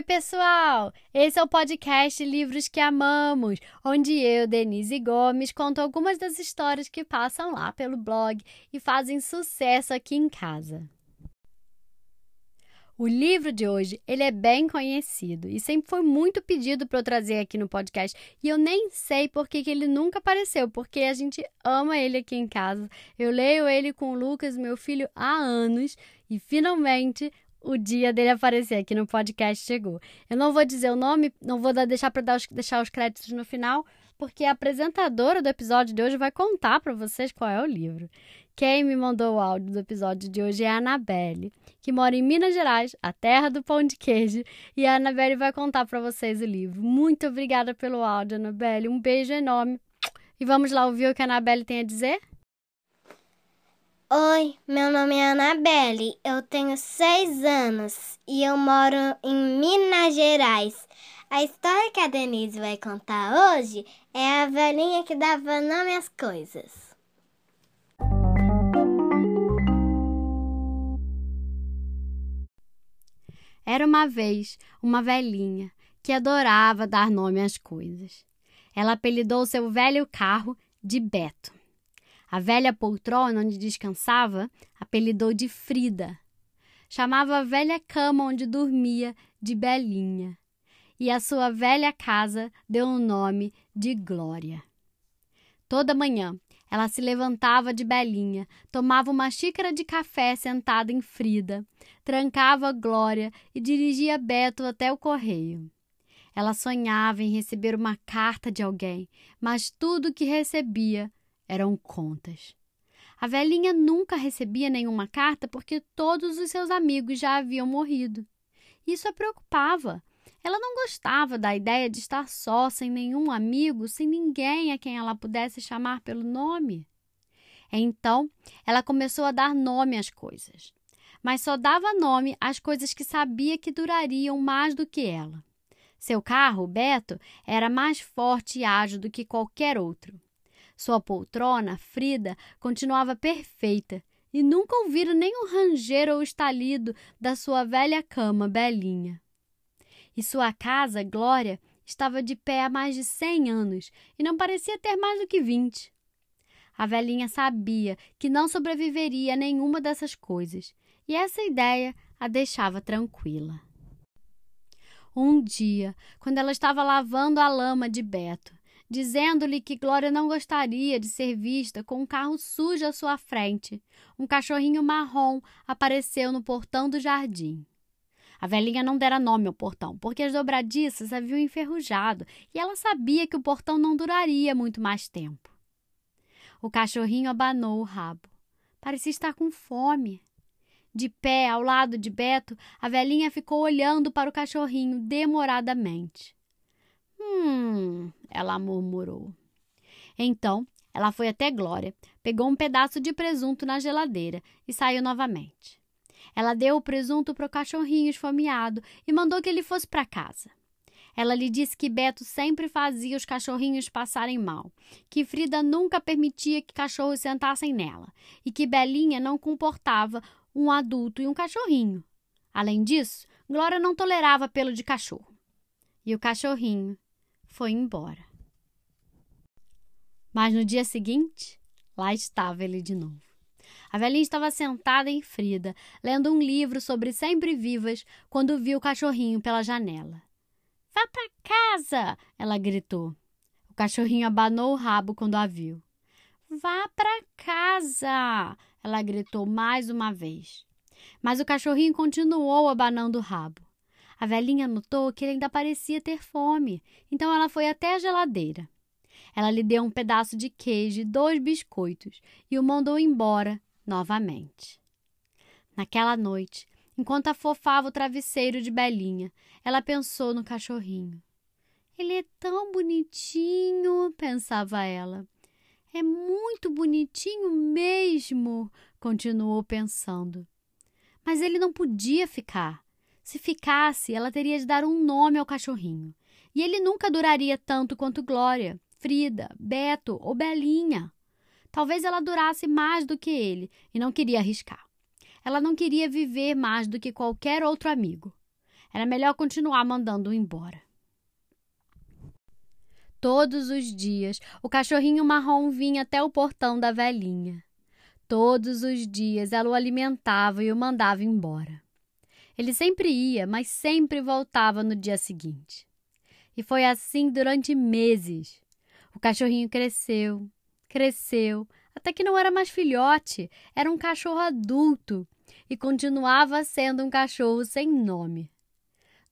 Oi, pessoal! Esse é o podcast Livros que Amamos, onde eu, Denise Gomes, conto algumas das histórias que passam lá pelo blog e fazem sucesso aqui em casa. O livro de hoje, ele é bem conhecido e sempre foi muito pedido para eu trazer aqui no podcast. E eu nem sei por que, que ele nunca apareceu, porque a gente ama ele aqui em casa. Eu leio ele com o Lucas, meu filho, há anos e finalmente o dia dele aparecer aqui no podcast chegou. Eu não vou dizer o nome, não vou deixar para deixar os créditos no final, porque a apresentadora do episódio de hoje vai contar para vocês qual é o livro. Quem me mandou o áudio do episódio de hoje é a Anabelle, que mora em Minas Gerais, a terra do pão de queijo, e a Anabelle vai contar para vocês o livro. Muito obrigada pelo áudio, Anabelle. Um beijo enorme. E vamos lá ouvir o que a Anabelle tem a dizer? Oi, meu nome é Anabelle, eu tenho seis anos e eu moro em Minas Gerais. A história que a Denise vai contar hoje é a velhinha que dava nome às coisas. Era uma vez uma velhinha que adorava dar nome às coisas. Ela apelidou seu velho carro de Beto. A velha poltrona onde descansava apelidou de Frida. Chamava a velha cama onde dormia de Belinha. E a sua velha casa deu o nome de Glória. Toda manhã ela se levantava de Belinha, tomava uma xícara de café sentada em Frida, trancava Glória e dirigia Beto até o correio. Ela sonhava em receber uma carta de alguém, mas tudo que recebia eram contas. A velhinha nunca recebia nenhuma carta porque todos os seus amigos já haviam morrido. Isso a preocupava. Ela não gostava da ideia de estar só, sem nenhum amigo, sem ninguém a quem ela pudesse chamar pelo nome. Então, ela começou a dar nome às coisas. Mas só dava nome às coisas que sabia que durariam mais do que ela. Seu carro, Beto, era mais forte e ágil do que qualquer outro. Sua poltrona, Frida, continuava perfeita e nunca ouvira o ranger ou estalido da sua velha cama, Belinha. E sua casa, Glória, estava de pé há mais de cem anos e não parecia ter mais do que vinte. A velhinha sabia que não sobreviveria a nenhuma dessas coisas, e essa ideia a deixava tranquila. Um dia, quando ela estava lavando a lama de Beto, dizendo-lhe que Glória não gostaria de ser vista com um carro sujo à sua frente. Um cachorrinho marrom apareceu no portão do jardim. A velhinha não dera nome ao portão, porque as dobradiças haviam enferrujado e ela sabia que o portão não duraria muito mais tempo. O cachorrinho abanou o rabo. Parecia estar com fome. De pé, ao lado de Beto, a velhinha ficou olhando para o cachorrinho demoradamente. Hum, ela murmurou. Então, ela foi até Glória, pegou um pedaço de presunto na geladeira e saiu novamente. Ela deu o presunto para o cachorrinho esfomeado e mandou que ele fosse para casa. Ela lhe disse que Beto sempre fazia os cachorrinhos passarem mal, que Frida nunca permitia que cachorros sentassem nela e que Belinha não comportava um adulto e um cachorrinho. Além disso, Glória não tolerava pelo de cachorro. E o cachorrinho foi embora. Mas no dia seguinte, lá estava ele de novo. A velhinha estava sentada em Frida, lendo um livro sobre sempre vivas, quando viu o cachorrinho pela janela. Vá para casa! ela gritou. O cachorrinho abanou o rabo quando a viu. Vá para casa! ela gritou mais uma vez. Mas o cachorrinho continuou abanando o rabo. A velhinha notou que ele ainda parecia ter fome, então ela foi até a geladeira. Ela lhe deu um pedaço de queijo e dois biscoitos e o mandou embora novamente. Naquela noite, enquanto afofava o travesseiro de Belinha, ela pensou no cachorrinho. Ele é tão bonitinho, pensava ela. É muito bonitinho mesmo, continuou pensando. Mas ele não podia ficar. Se ficasse, ela teria de dar um nome ao cachorrinho. E ele nunca duraria tanto quanto Glória, Frida, Beto ou Belinha. Talvez ela durasse mais do que ele e não queria arriscar. Ela não queria viver mais do que qualquer outro amigo. Era melhor continuar mandando-o embora. Todos os dias, o cachorrinho marrom vinha até o portão da velhinha. Todos os dias ela o alimentava e o mandava embora. Ele sempre ia, mas sempre voltava no dia seguinte. E foi assim durante meses. O cachorrinho cresceu, cresceu, até que não era mais filhote, era um cachorro adulto e continuava sendo um cachorro sem nome.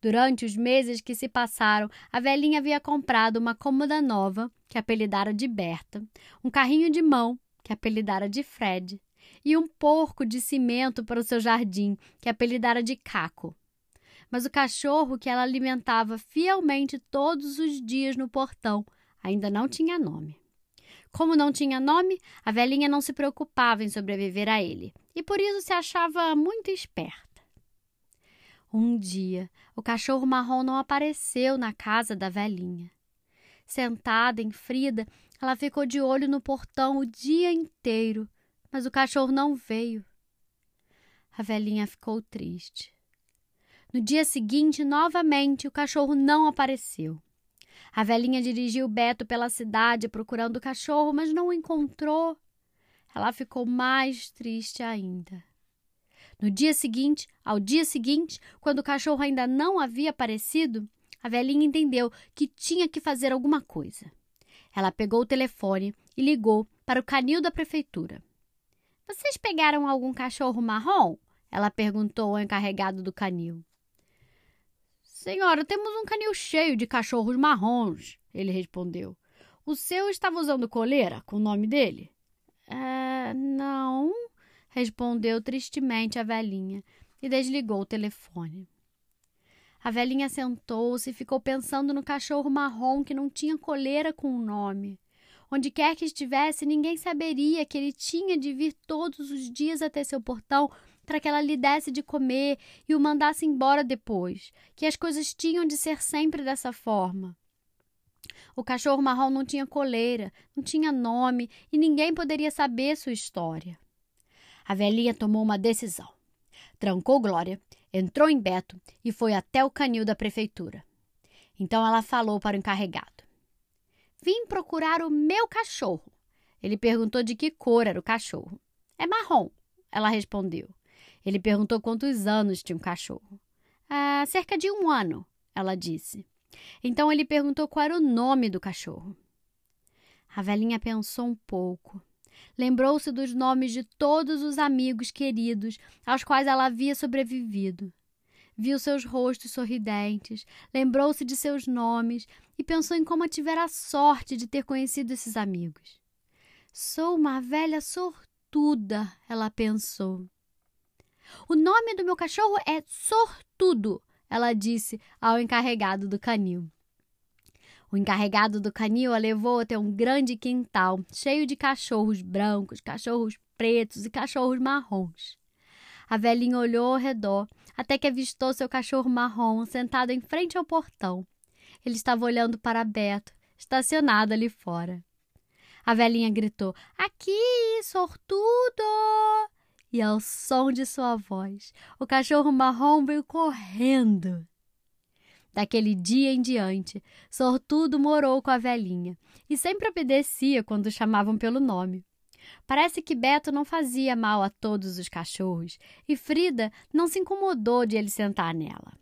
Durante os meses que se passaram, a velhinha havia comprado uma cômoda nova, que apelidara de Berta, um carrinho de mão, que apelidara de Fred, e um porco de cimento para o seu jardim, que apelidara de Caco. Mas o cachorro que ela alimentava fielmente todos os dias no portão ainda não tinha nome. Como não tinha nome, a velhinha não se preocupava em sobreviver a ele, e por isso se achava muito esperta. Um dia, o cachorro marrom não apareceu na casa da velhinha. Sentada em Frida, ela ficou de olho no portão o dia inteiro, mas o cachorro não veio. A velhinha ficou triste. No dia seguinte, novamente, o cachorro não apareceu. A velhinha dirigiu Beto pela cidade procurando o cachorro, mas não o encontrou. Ela ficou mais triste ainda. No dia seguinte, ao dia seguinte, quando o cachorro ainda não havia aparecido, a velhinha entendeu que tinha que fazer alguma coisa. Ela pegou o telefone e ligou para o canil da prefeitura. Vocês pegaram algum cachorro marrom? Ela perguntou ao encarregado do canil. Senhora, temos um canil cheio de cachorros marrons, ele respondeu. O seu estava usando coleira com o nome dele? É, não, respondeu tristemente a velhinha e desligou o telefone. A velhinha sentou-se e ficou pensando no cachorro marrom que não tinha coleira com o nome. Onde quer que estivesse, ninguém saberia que ele tinha de vir todos os dias até seu portão para que ela lhe desse de comer e o mandasse embora depois, que as coisas tinham de ser sempre dessa forma. O cachorro marrom não tinha coleira, não tinha nome e ninguém poderia saber sua história. A velhinha tomou uma decisão. Trancou Glória, entrou em Beto e foi até o canil da prefeitura. Então ela falou para o encarregado: Vim procurar o meu cachorro. Ele perguntou de que cor era o cachorro. É marrom, ela respondeu. Ele perguntou quantos anos tinha o cachorro. Ah, cerca de um ano, ela disse. Então ele perguntou qual era o nome do cachorro. A velhinha pensou um pouco. Lembrou-se dos nomes de todos os amigos queridos aos quais ela havia sobrevivido. Viu seus rostos sorridentes, lembrou-se de seus nomes e pensou em como tivera a sorte de ter conhecido esses amigos. Sou uma velha sortuda, ela pensou. O nome do meu cachorro é Sortudo, ela disse ao encarregado do canil. O encarregado do canil a levou até um grande quintal cheio de cachorros brancos, cachorros pretos e cachorros marrons. A velhinha olhou ao redor até que avistou seu cachorro marrom sentado em frente ao portão. Ele estava olhando para Beto, estacionado ali fora. A velhinha gritou: Aqui, sortudo! E ao som de sua voz, o cachorro marrom veio correndo. Daquele dia em diante, Sortudo morou com a velhinha e sempre obedecia quando chamavam pelo nome. Parece que Beto não fazia mal a todos os cachorros e Frida não se incomodou de ele sentar nela.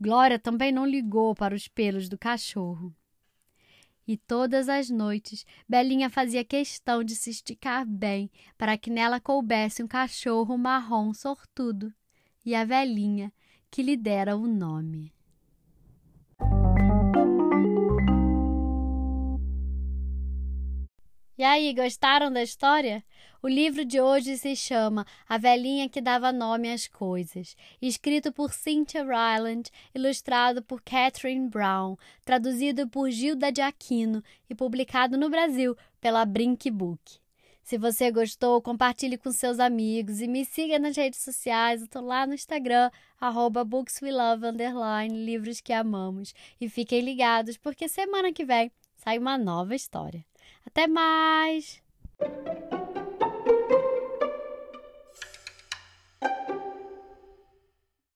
Glória também não ligou para os pelos do cachorro. E todas as noites, Belinha fazia questão de se esticar bem para que nela coubesse um cachorro marrom sortudo e a velhinha que lhe dera o nome. E aí, gostaram da história? O livro de hoje se chama A Velhinha que Dava Nome às Coisas, escrito por Cynthia Ryland, ilustrado por Catherine Brown, traduzido por Gilda de Aquino e publicado no Brasil pela Brink Book. Se você gostou, compartilhe com seus amigos e me siga nas redes sociais. Eu tô lá no Instagram, arroba livros que amamos. E fiquem ligados, porque semana que vem sai uma nova história. Até mais!